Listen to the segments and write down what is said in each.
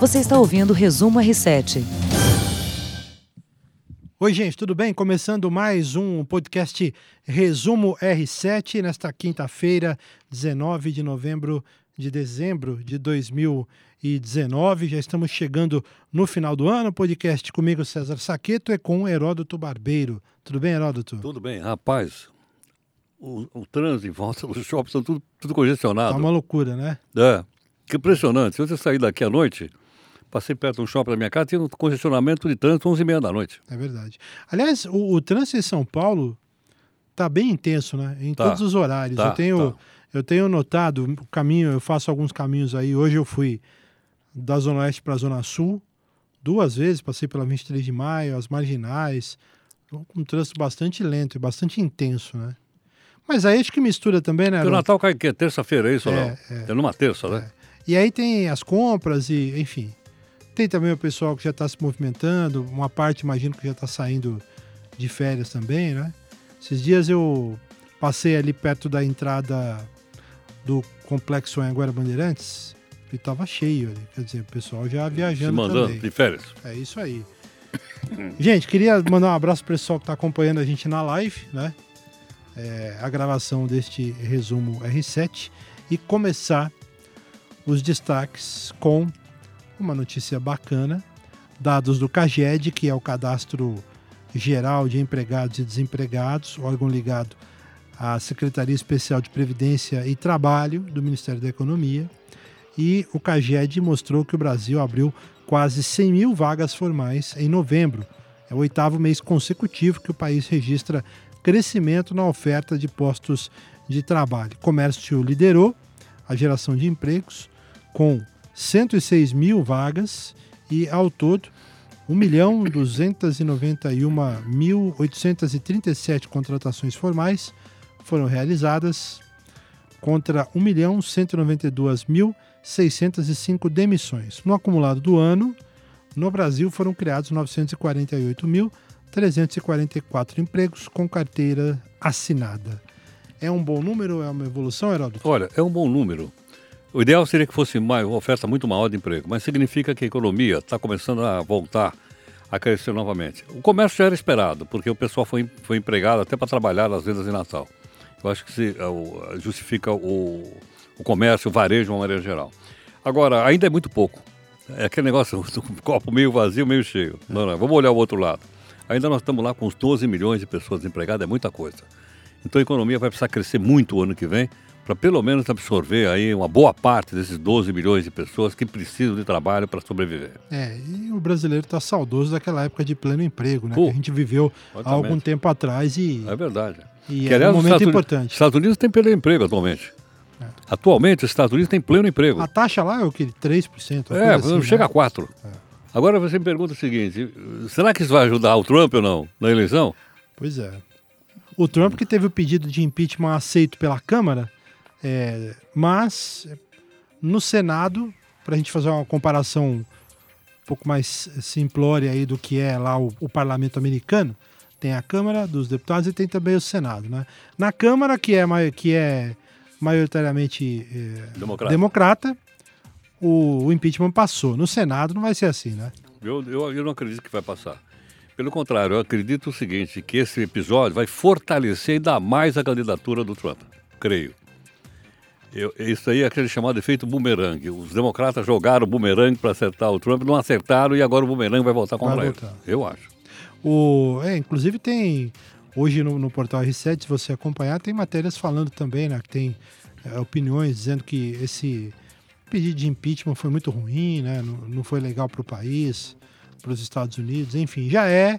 Você está ouvindo o Resumo R7. Oi, gente, tudo bem? Começando mais um podcast Resumo R7 nesta quinta-feira, 19 de novembro de dezembro de 2019. Já estamos chegando no final do ano. Podcast comigo, César Saqueto, é com Heródoto Barbeiro. Tudo bem, Heródoto? Tudo bem, rapaz. O, o trânsito em volta dos shoppings estão tudo, tudo congestionado. Tá uma loucura, né? É. Que impressionante. Se você sair daqui à noite, passei perto de um shopping da minha casa, tinha um congestionamento de trânsito 11 e meia da noite. É verdade. Aliás, o, o trânsito em São Paulo tá bem intenso, né? Em Tá. todos os horários. Tá, eu, tenho, tá. eu tenho notado o caminho, eu faço alguns caminhos aí. Hoje eu fui da Zona Oeste para a Zona Sul duas vezes, passei pela 23 de maio, as marginais, um trânsito bastante lento e bastante intenso, né? Mas aí acho que mistura também, né? Porque o? Natal cai que terça-feira, é isso É, não? é. É numa terça, né? E aí tem as compras e, enfim. Tem também o pessoal que já está se movimentando, uma parte imagino que já está saindo de férias também, né? Esses dias eu passei ali perto da entrada do Complexo Anguera Bandeirantes e estava cheio ali. Quer dizer, o pessoal já Se viajando mandando também. de férias. É isso aí. Gente, queria mandar um abraço pro pessoal que está acompanhando a gente na live, né? É, a gravação deste resumo R7 e começar os destaques com uma notícia bacana. Dados do CAGED, que é o Cadastro Geral de Empregados e Desempregados, órgão ligado à Secretaria Especial de Previdência e Trabalho do Ministério da Economia. E o CAGED mostrou que o Brasil abriu quase 100 mil vagas formais em novembro. É o oitavo mês consecutivo que o país registra crescimento na oferta de postos de trabalho. O comércio liderou a geração de empregos com 106 mil vagas e, ao todo, 1.291.837 contratações formais foram realizadas contra 1.192.605 demissões. No acumulado do ano, no Brasil foram criados 948.344 empregos com carteira assinada. É um bom número? É uma evolução, Heródoto? Olha, é um bom número. O ideal seria que fosse mais, uma oferta muito maior de emprego, mas significa que a economia está começando a voltar a crescer novamente. O comércio já era esperado, porque o pessoal foi, foi empregado até para trabalhar nas vendas de Natal. Eu acho que se, é, justifica o, o comércio, o varejo de uma maneira geral. Agora, ainda é muito pouco. É aquele negócio, do copo meio vazio, meio cheio. Não, não, vamos olhar o outro lado. Ainda nós estamos lá com uns 12 milhões de pessoas desempregadas, é muita coisa. Então a economia vai precisar crescer muito o ano que vem para pelo menos absorver aí uma boa parte desses 12 milhões de pessoas que precisam de trabalho para sobreviver. É, e o brasileiro está saudoso daquela época de pleno emprego, né? Pô, que a gente viveu há exatamente. algum tempo atrás e, É verdade. e Que, é um momento Estados importante. Estados Unidos tem pleno emprego atualmente. Atualmente, os Estados Unidos têm pleno emprego. A taxa lá é o que? 3%? uma É, assim, chega né? a 4. Agora você me pergunta o seguinte: será que isso vai ajudar o Trump ou não na eleição? Pois é. O Trump que teve o pedido de impeachment aceito pela Câmara, é, mas no Senado, para a gente fazer uma comparação um pouco mais simplória aí do que é lá o, o parlamento americano, tem a Câmara dos Deputados e tem também o Senado. Né? Na Câmara, que é, que é maioritariamente é, Democrata. democrata, o, o impeachment passou. No Senado não vai ser assim, né? Eu, eu, eu não acredito que vai passar. Pelo contrário, eu acredito o seguinte, que esse episódio vai fortalecer ainda mais a candidatura do Trump. Creio. Eu- isso aí é aquele chamado efeito bumerangue. Os democratas jogaram o bumerangue para acertar o Trump, não acertaram e agora o bumerangue vai voltar contra Vai eles. Eu acho. O, é, inclusive tem hoje no, no portal R7, se você acompanhar, tem matérias falando também, né? Que tem é, opiniões dizendo que esse pedido de impeachment foi muito ruim, né? Não, não foi legal para o país, para os Estados Unidos, enfim, já é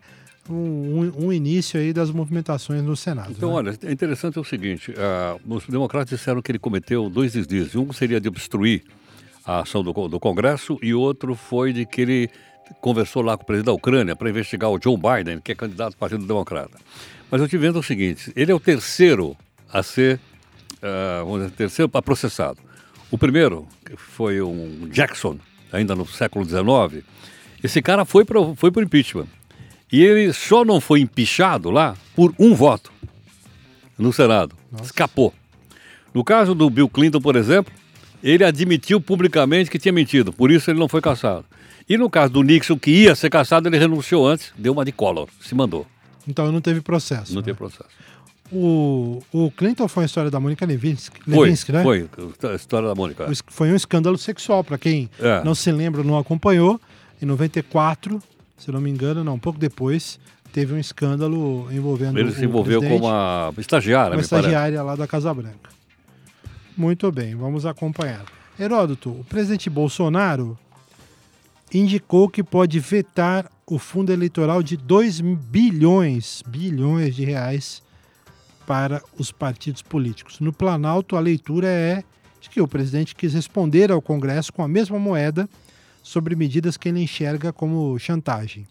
um, um- início aí das movimentações no Senado. Então, né? olha, é interessante o seguinte: ah, os democratas disseram que ele cometeu dois deslize. Um seria de obstruir a ação do, do Congresso e outro foi de que ele conversou lá com o presidente da Ucrânia para investigar o Joe Biden, que é candidato do Partido Democrata. Mas eu te vendo o seguinte: ele é o terceiro a ser, ah, vamos dizer, terceiro a processado. O primeiro que foi um Jackson, ainda no século XIX. Esse cara foi para foi pro impeachment. E ele só não foi empichado lá por um voto no Senado. Escapou. No caso do Bill Clinton, por exemplo, ele admitiu publicamente que tinha mentido, por isso ele não foi caçado. E no caso do Nixon, que ia ser caçado, ele renunciou antes, deu uma de Collor, se mandou. Então não teve processo. Não né? teve processo. O, o Clinton foi a história da Mônica Levinsky, Foi, Levinsky né? foi, a história da Mônica. Es- Foi um escândalo sexual, para quem É. não se lembra, não acompanhou. Em 94, se não me engano, não, um pouco depois, teve um escândalo envolvendo Ele se envolveu com uma estagiária, uma me parece. estagiária lá da Casa Branca. Muito bem, vamos acompanhar. Heródoto, o presidente Bolsonaro indicou que pode vetar o fundo eleitoral de 2 bilhões, bilhões de reais para os partidos políticos. No Planalto, a leitura é de que o presidente quis responder ao Congresso com a mesma moeda sobre medidas que ele enxerga como chantagem.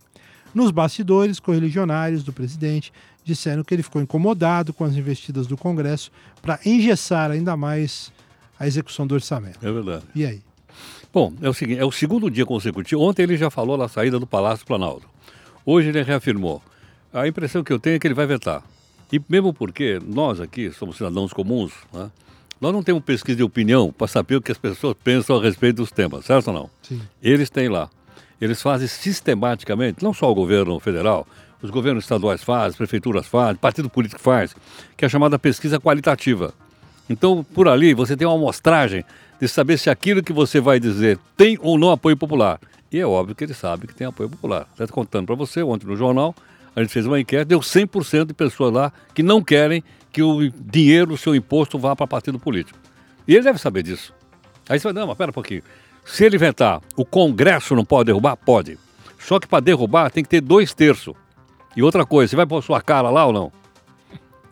Nos bastidores, correligionários do presidente disseram que ele ficou incomodado com as investidas do Congresso para engessar ainda mais a execução do orçamento. É verdade. E aí? Bom, é o seguinte, é o segundo dia consecutivo. Ontem ele já falou na saída do Palácio Planalto. Hoje ele reafirmou. A impressão que eu tenho é que ele vai vetar. E mesmo porque nós aqui somos cidadãos comuns, né? Nós não temos pesquisa de opinião para saber o que as pessoas pensam a respeito dos temas, certo ou não? Sim. Eles têm lá. Eles fazem sistematicamente, não só o governo federal, os governos estaduais fazem, prefeituras fazem, partido político faz, que é a chamada pesquisa qualitativa. Então, por ali, você tem uma amostragem de saber se aquilo que você vai dizer tem ou não apoio popular. E é óbvio que ele sabe que tem apoio popular. Estou contando para você, ontem no jornal, a gente fez uma enquete, deu 100% de pessoas lá que não querem que o dinheiro, o seu imposto, vá para partido político. E ele deve saber disso. Aí você vai, não, mas pera um pouquinho. Se ele vetar, o Congresso não pode derrubar? Pode. Só que para derrubar tem que ter dois terços. E outra coisa, você vai pôr sua cara lá ou não?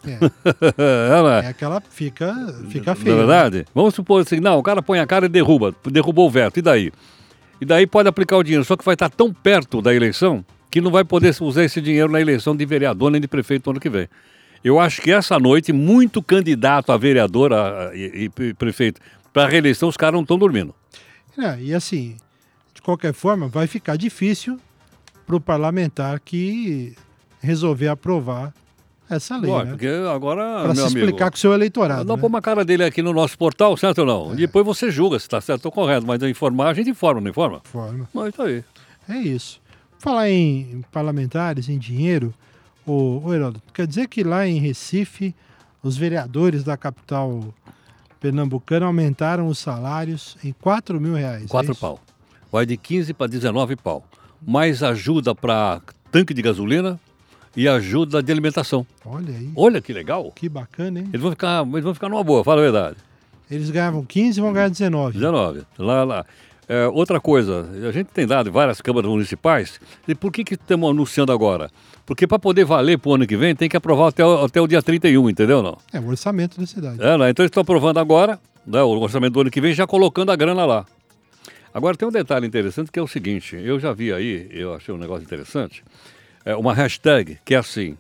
É, é, é? é aquela fica, fica Não feia. é né? verdade? Vamos supor assim, não, o cara põe a cara e derruba, derrubou o veto, e daí? E daí pode aplicar o dinheiro, só que vai estar tão perto da eleição que não vai poder usar esse dinheiro na eleição de vereador nem de prefeito no ano que vem. Eu acho que essa noite, muito candidato a vereador a- a- e, e prefeito para a reeleição, os caras não estão dormindo. É, e assim, de qualquer forma, vai ficar difícil para o parlamentar que resolver aprovar essa lei, Lógico, né? porque agora, Para se amigo, explicar com o seu eleitorado. Não né? pôr uma cara dele aqui no nosso portal, certo ou não? E depois você julga se está certo ou correto, mas informar, a gente informa, não informa? Forma. Mas isso aí. É isso. Falar em parlamentares, em dinheiro, o, o Heródoto, quer dizer que lá em Recife, os vereadores da capital pernambucana aumentaram os salários em 4 mil reais. é Quatro isso? pau. Vai de 15 para 19 pau. Mais ajuda para tanque de gasolina e ajuda de alimentação. Olha aí, Olha que legal. que bacana, hein? Eles vão ficar, eles vão ficar numa boa, fala a verdade. Eles ganhavam 15 e vão ganhar 19. 19. Lá, lá. É, outra coisa, a gente tem dado várias câmaras municipais. E por que que estamos anunciando agora? Porque para poder valer para o ano que vem, tem que aprovar até, o- até o dia 31, entendeu não? É o orçamento da cidade. É, né? Então eles estão aprovando agora, né, o orçamento do ano que vem, já colocando a grana lá. Agora tem um detalhe interessante que é o seguinte, eu já vi aí, eu achei um negócio interessante, é uma hashtag que é assim,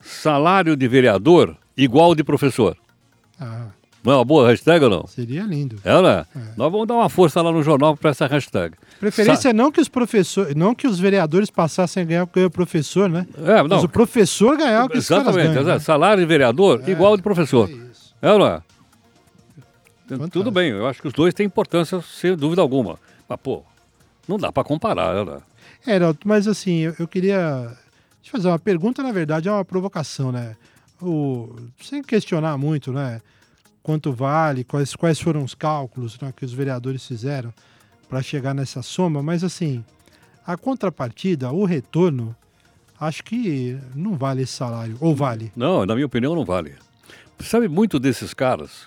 salário de vereador igual de professor. Ah, Não é uma boa hashtag ou não? seria lindo. É, né? Nós vamos dar uma força lá no jornal para essa hashtag. Preferência é não que os professores, não que os vereadores passassem a ganhar o que o professor, né? Sa- É, Mas não. o professor ganhar o que Exatamente, ganham, exato. né? salário de vereador igual de professor. É isso. É não é? Fantástico. Tudo bem, eu acho que os dois têm importância, sem dúvida alguma. Mas, pô, não dá para comparar, né? É, Heraldo, mas assim, eu, eu queria te fazer uma pergunta, na verdade, é uma provocação, né? O, sem questionar muito, né? Quanto vale, quais, quais foram os cálculos né, que os vereadores fizeram para chegar nessa soma, mas assim, a contrapartida, o retorno, acho que não vale esse salário. Ou vale? Não, na minha opinião, não vale. Sabe, muito desses caras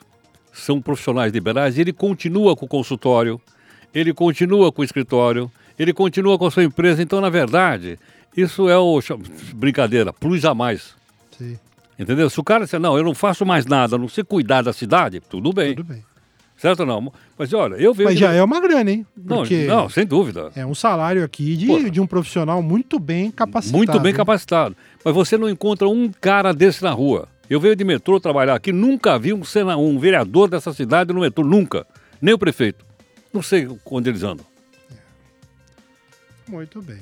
são profissionais liberais e ele continua com o consultório, ele continua com o escritório, ele continua com a sua empresa. Então, na verdade, isso é o. Brincadeira, plus a mais. Sim, Entendeu? Se o cara disser, não, eu não faço mais nada, a não sei cuidar da cidade, tudo bem. tudo bem. Certo ou não? Mas olha, eu vejo. Mas já é uma grana, hein? Não, Porque não, sem dúvida. é um salário aqui de, Porra. de um profissional muito bem capacitado. Muito bem capacitado. Mas você não encontra um cara desse na rua. Eu venho de metrô trabalhar aqui, nunca vi um, sena- um vereador dessa cidade no metrô, nunca. Nem o prefeito. Não sei onde eles andam. Muito bem.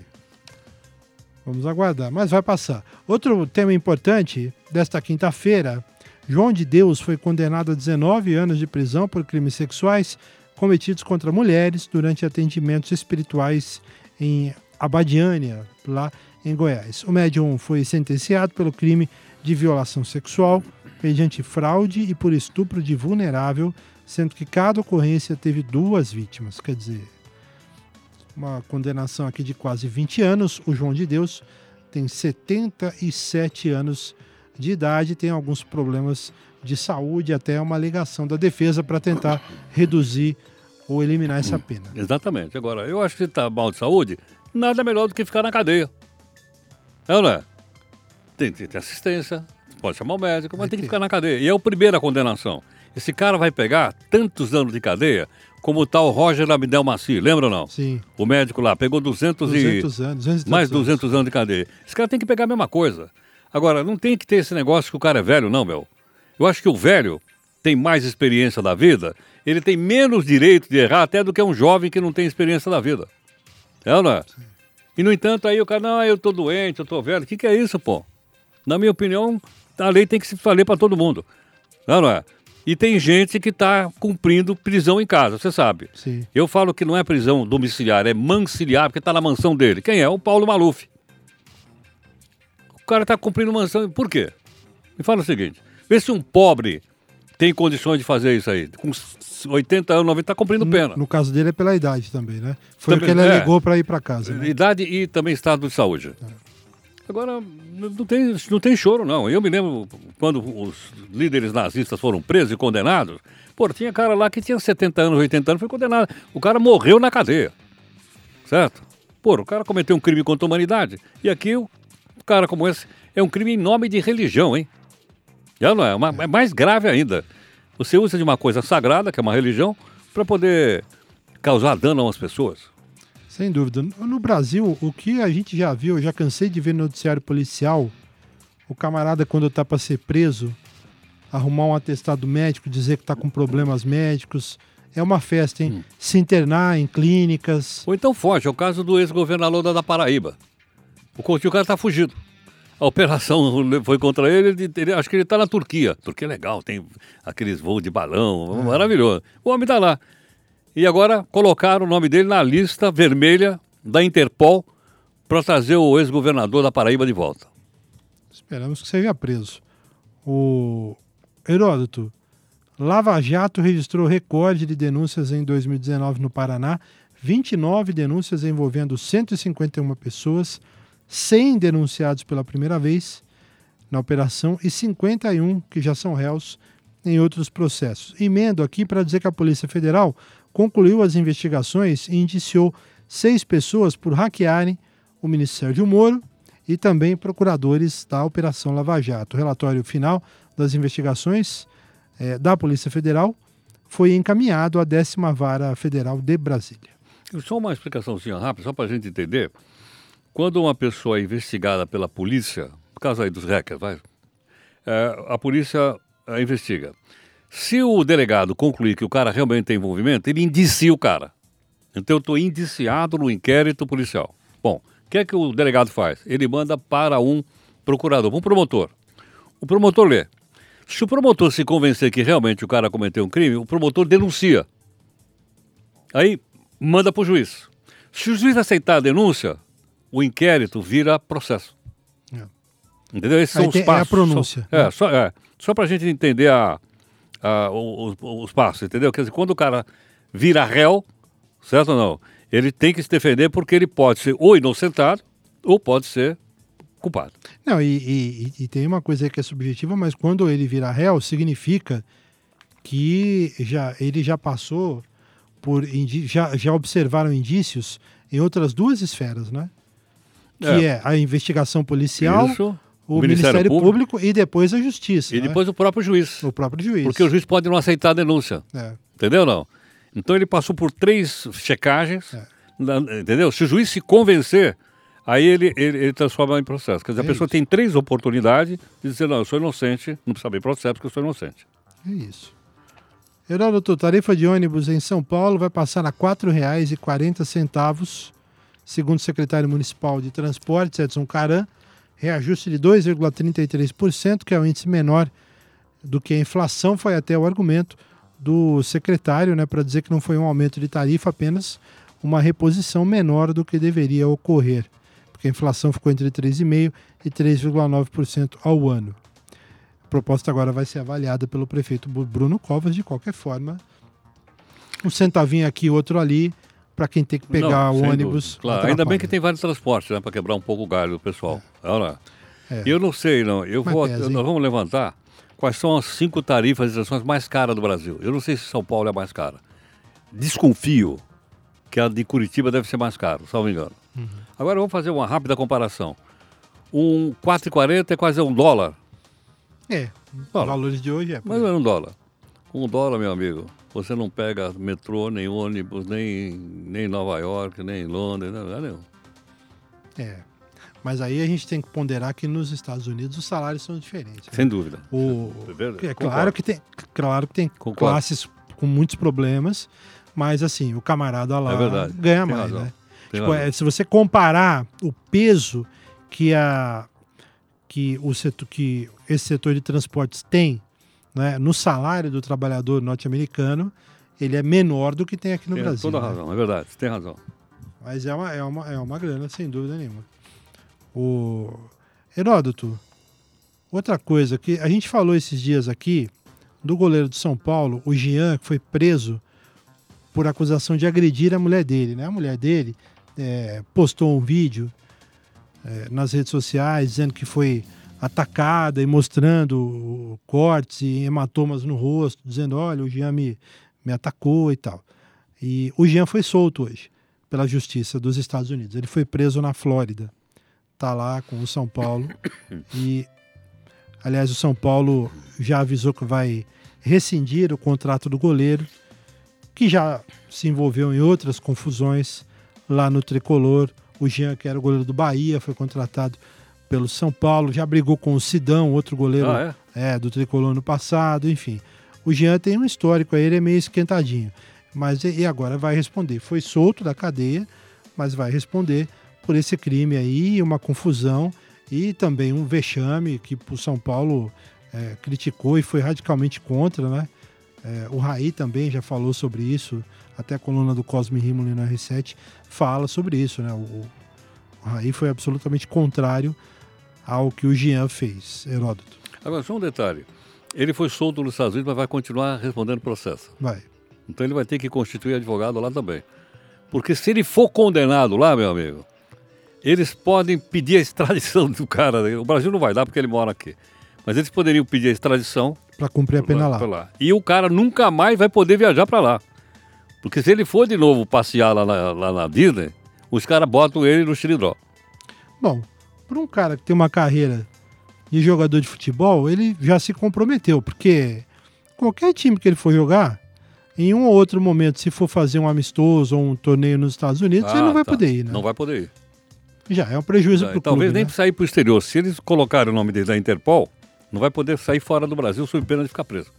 Vamos aguardar, mas vai passar. Outro tema importante desta quinta-feira: João de Deus foi condenado a 19 anos de prisão por crimes sexuais cometidos contra mulheres durante atendimentos espirituais em Abadiânia, lá em Goiás. O médium foi sentenciado pelo crime de violação sexual, mediante fraude e por estupro de vulnerável, sendo que cada ocorrência teve duas vítimas. Quer dizer, uma condenação aqui de quase 20 anos. O João de Deus tem 77 anos de idade, tem alguns problemas de saúde, até uma alegação da defesa para tentar reduzir ou eliminar essa pena. Exatamente. Agora, eu acho que se está mal de saúde, nada melhor do que ficar na cadeia. É ou não é? Tem que ter assistência, pode chamar o médico, mas tem que ficar na cadeia. E é a primeira condenação. Esse cara vai pegar tantos anos de cadeia como o tal Roger Abdel Maci, lembra ou não? Sim, O médico lá pegou 200, 200 e... anos. 200 mais anos. 200 anos de cadeia. Esse cara tem que pegar a mesma coisa. Agora, não tem que ter esse negócio que o cara é velho, não, meu. Eu acho que o velho tem mais experiência da vida, ele tem menos direito de errar até do que um jovem que não tem experiência da vida. É ou não é? E, no entanto, aí o cara, não, eu tô doente, eu tô velho. O que, que é isso, pô? Na minha opinião, a lei tem que se valer para todo mundo. É ou não é? E tem gente que está cumprindo prisão em casa, você sabe. Sim. Eu falo que não é prisão domiciliar, é mansiliar, porque está na mansão dele. Quem é? O Paulo Maluf. O cara está cumprindo mansão. Por quê? Me fala o seguinte: vê se um pobre tem condições de fazer isso aí. Com 80 anos, 90, está cumprindo pena. No, no caso dele é pela idade também, né? Foi Também, o que ele é. alegou para ir para casa. Né? Idade e também estado de saúde. Agora, não tem, não tem choro, não. Eu me lembro quando os líderes nazistas foram presos e condenados. Pô, tinha cara lá que tinha 70 anos, 80 anos, foi condenado. O cara morreu na cadeia. Certo? Pô, o cara cometeu um crime contra a humanidade. E aqui, o cara como esse, é um crime em nome de religião, hein? Já não é? Uma- é mais grave ainda. Você usa de uma coisa sagrada, que é uma religião, para poder causar dano a umas pessoas. Sem dúvida. No Brasil, o que a gente já viu, eu já cansei de ver no noticiário policial, o camarada, quando tá para ser preso, arrumar um atestado médico, dizer que tá com problemas médicos. É uma festa, hein? Se internar em clínicas. Ou então foge, é o caso do ex-governador da da Paraíba. O, co- o cara está fugido. A operação foi contra ele, ele- ele- acho que ele está na Turquia. Turquia é legal, tem aqueles voos de balão, maravilhoso. O homem está lá. E agora colocaram o nome dele na lista vermelha da Interpol para trazer o ex-governador da Paraíba de volta. Esperamos que seja preso. O Heródoto, Lava Jato registrou recorde de denúncias em 2019 no Paraná, 29 denúncias envolvendo 151 pessoas, 100 denunciados pela primeira vez na operação e 51 que já são réus em outros processos. Emendo aqui para dizer que a Polícia Federal concluiu as investigações e indiciou seis pessoas por hackearem o Ministério de Moro e também procuradores da Operação Lava Jato. O relatório final das investigações eh, da Polícia Federal foi encaminhado à décima Vara Federal de Brasília. Só uma explicaçãozinha rápida, só para a gente entender. Quando uma pessoa é investigada pela polícia, no caso aí dos hackers, vai, é, a polícia é, investiga. Se o delegado concluir que o cara realmente tem envolvimento, ele indicia o cara. Então eu estou indiciado no inquérito policial. Bom, o que é que o delegado faz? Ele manda para um procurador, um promotor. O promotor lê. Se o promotor se convencer que realmente o cara cometeu um crime, o promotor denuncia. Aí manda para o juiz. Se o juiz aceitar a denúncia, o inquérito vira processo. É. Entendeu? Esses Aí são os tem- é a passos. pronúncia, Só, é, só, é, só para a gente entender a, os, os passos, entendeu? Quer dizer, quando o cara vira réu, certo ou não? Ele tem que se defender porque ele pode ser ou inocentado ou pode ser culpado. Não, e, e- e tem uma coisa que é subjetiva, mas quando ele vira réu, significa que já, ele já passou por. Já, já observaram indícios em outras duas esferas, né? Que É. é, a investigação policial, Isso, o Ministério, Público. e depois a Justiça. e né? depois o próprio juiz. o próprio juiz. Porque o juiz pode não aceitar a denúncia. É, Entendeu ou não? Então ele passou por três checagens, É. na- entendeu? Se o juiz se convencer, aí ele, ele, ele transforma em processo. Quer dizer, a É pessoa isso. tem três oportunidades de dizer, não, eu sou inocente, não precisa abrir processo porque eu sou inocente. é isso. Heródoto, tarifa de ônibus em São Paulo vai passar a R$ 4,40, segundo o secretário municipal de Transportes, Edson Caran, reajuste de 2,33%, que é o índice menor do que a inflação, foi até o argumento do secretário, né, para dizer que não foi um aumento de tarifa, apenas uma reposição menor do que deveria ocorrer, porque a inflação ficou entre 3,5% e 3,9% ao ano. A proposta agora vai ser avaliada pelo prefeito Bruno Covas, de qualquer forma. Um centavinho aqui, outro ali, para quem tem que pegar Não, o ônibus. Claro, ainda bem que tem vários transportes, né, para quebrar um pouco o galho do pessoal. É. Olha é. Eu não sei, não. Eu vou, pesa, nós vamos levantar quais são as cinco tarifas de estações mais caras do Brasil. Eu não sei se São Paulo é mais cara. Desconfio que a de Curitiba deve ser mais cara, salvo engano. Uhum. Agora vamos fazer uma rápida comparação. Um 4,40 é quase um dólar. É, dólar. valores de hoje é. Mas é um dólar. Um dólar, meu amigo. Você não pega metrô, nem ônibus, nem, nem Nova York, nem Londres, não, não. É. Mas aí a gente tem que ponderar que nos Estados Unidos os salários são diferentes. Né? Sem dúvida. O, é claro que tem, claro que tem classes com muitos problemas, mas assim, o camarada lá é ganha tem mais, razão. né? Tipo, é, se você comparar o peso que a que o setor que esse setor de transportes tem, né, no salário do trabalhador norte-americano, ele é menor do que tem aqui no tem Brasil. Toda né? razão, é verdade, você tem razão. Mas é uma, é uma, é uma grana, sem dúvida nenhuma. O Heródoto, outra coisa que a gente falou esses dias aqui do goleiro de São Paulo, o Jean, que foi preso por acusação de agredir a mulher dele. Né? A mulher dele é, postou um vídeo é, nas redes sociais dizendo que foi atacada e mostrando cortes e hematomas no rosto, dizendo: olha, o Jean me, me atacou e tal. E o Jean foi solto hoje pela Justiça dos Estados Unidos. Ele foi preso na Flórida. Está lá com o São Paulo. E, aliás, o São Paulo já avisou que vai rescindir o contrato do goleiro que já se envolveu em outras confusões lá no tricolor. O Jean, que era o goleiro do Bahia, foi contratado pelo São Paulo, já brigou com o Sidão, outro goleiro ah, é? É, do tricolor no passado, enfim. O Jean tem um histórico aí, ele é meio esquentadinho. Mas e agora vai responder. Foi solto da cadeia, mas vai responder por esse crime aí, uma confusão e também um vexame que o São Paulo é, criticou e foi radicalmente contra, né? É, o Raí também já falou sobre isso, até a coluna do Cosme Rimoli no R7 fala sobre isso, né? O, o Raí foi absolutamente contrário ao que o Jean fez, Heródoto. Agora, só um detalhe. Ele foi solto nos Estados Unidos, mas vai continuar respondendo processo. Vai. Então ele vai ter que constituir advogado lá também. Porque se ele for condenado lá, meu amigo, eles podem pedir a extradição do cara. O Brasil não vai dar porque ele mora aqui. Mas eles poderiam pedir a extradição para cumprir a pena lá. lá. E o cara nunca mais vai poder viajar para lá. Porque se ele for de novo passear lá na, lá na Disney, os caras botam ele no xilindró. Bom, para um cara que tem uma carreira de jogador de futebol, ele já se comprometeu, porque qualquer time que ele for jogar, em um ou outro momento, se for fazer um amistoso ou um torneio nos Estados Unidos, ah, ele não vai tá. poder ir, né? Não vai poder ir. Já é um prejuízo para o clube. Talvez nem né? sair para o exterior. Se eles colocarem o nome dele da Interpol, não vai poder sair fora do Brasil sob pena de ficar preso.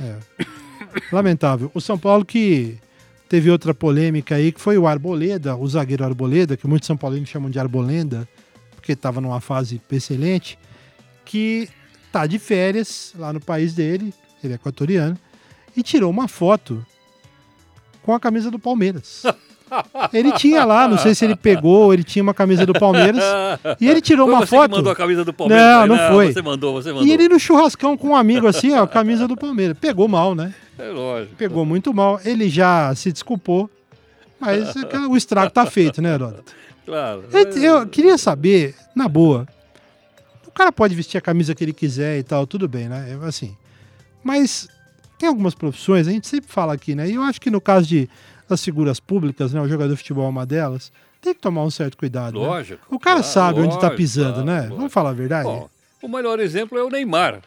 É. Lamentável. O São Paulo que teve outra polêmica aí, que foi o Arboleda, o zagueiro Arboleda, que muitos São Paulinos chamam de Arbolenda, porque estava numa fase excelente, que tá de férias lá no país dele, ele é equatoriano, e tirou uma foto com a camisa do Palmeiras. Ele tinha lá, não sei se ele pegou, ele tinha uma camisa do Palmeiras. E ele tirou foi uma você foto. Que mandou a camisa do Palmeiras. Não, não, não foi. Você mandou, você mandou. E ele no churrascão com um amigo assim, ó, camisa do Palmeiras. Pegou mal, né? É lógico. Pegou muito mal. Ele já se desculpou. Mas o estrago tá feito, né, Heródoto? Claro. Eu, eu queria saber, na boa, o cara pode vestir a camisa que ele quiser e tal, tudo bem, né? Assim. Mas tem algumas profissões, a gente sempre fala aqui, né? E eu acho que no caso de das figuras públicas, né? O jogador de futebol é uma delas. Tem que tomar um certo cuidado. Né? Lógico. Né? O cara claro, sabe lógico, onde está pisando, claro, né? Lógico. Vamos falar a verdade? Bom, o melhor exemplo é o Neymar.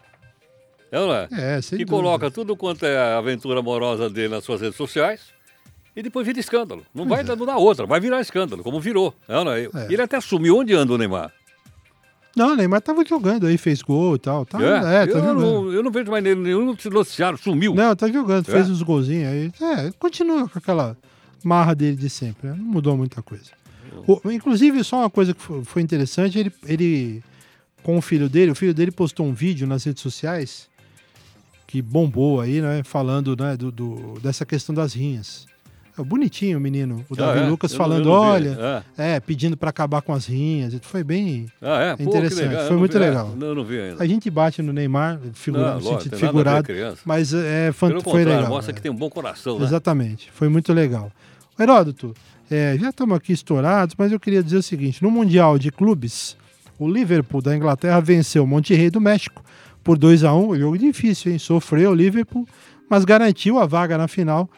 É, não é? É, sem Que dúvida. coloca tudo quanto é a aventura amorosa dele nas suas redes sociais e depois vira escândalo. Não vai é. dando na outra, vai virar escândalo, como virou. É, não é? É. Ele até assumiu onde anda o Neymar. Não, o Neymar tava jogando aí, fez gol e tal. Tá, é, é tá eu, jogando. Não, eu não vejo mais nele nenhum noticiário, sumiu. Não, tá jogando, fez é? uns golzinhos aí. É, continua com aquela marra dele de sempre, né? não mudou muita coisa. O, inclusive, só uma coisa que foi interessante, ele, ele, com o filho dele, o filho dele postou um vídeo nas redes sociais que bombou aí, né? Falando né, do, do- dessa questão das rinhas. É bonitinho o menino, o Ah, Davi é? Lucas Eu não- falando, não vi. olha, é, pedindo para acabar com as rinhas. Foi bem. Ah, é? Pô, Interessante, legal. Foi não muito vi, é, legal. Não, não vi ainda. A gente bate no Neymar, figura, Não, no lógico, sentido figurado, mas é, fan- Pelo foi legal. mostra é. que tem um bom coração, né? Exatamente, foi muito legal. Heródoto, é, já estamos aqui estourados, mas eu queria dizer o seguinte: no Mundial de Clubes, o Liverpool da Inglaterra venceu o Monterrey do México por 2 a 1 Jogo difícil, hein? Sofreu o Liverpool, mas garantiu a vaga na final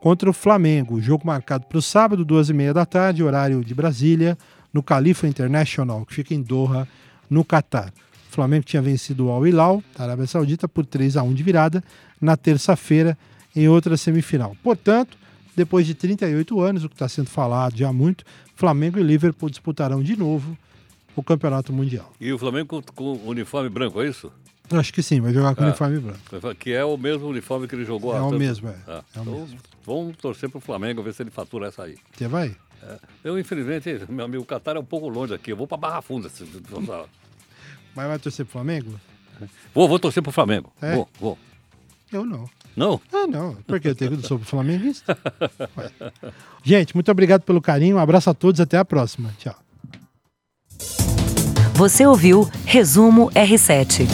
contra o Flamengo. Jogo marcado para o sábado, duas e meia da tarde, horário de Brasília, no Califa International, que fica em Doha, no Catar. O Flamengo tinha vencido o Al Hilal, da Arábia Saudita, por 3 a 1 de virada na terça-feira, em outra semifinal. Portanto, depois de 38 anos, o que está sendo falado já muito, Flamengo e Liverpool disputarão de novo o Campeonato Mundial. E o Flamengo com, com uniforme branco, é isso? Eu acho que sim, vai jogar com Ah. uniforme branco. Que é o mesmo uniforme que ele jogou É o tanto- mesmo, é. Ah, É o então, mesmo. vamos torcer pro Flamengo, ver se ele fatura essa aí. Você vai? Eu, infelizmente, meu amigo, o Catar é um pouco longe aqui. Eu vou pra Barra Funda. se-. Mas vai torcer pro Flamengo? Vou, vou torcer pro Flamengo. É? Vou, vou. Eu não. Não? Ah, não. Porque eu tenho sou flamenguista. Ué. Gente, muito obrigado pelo carinho. Um abraço a todos. Até a próxima. Tchau. Você ouviu Resumo R7.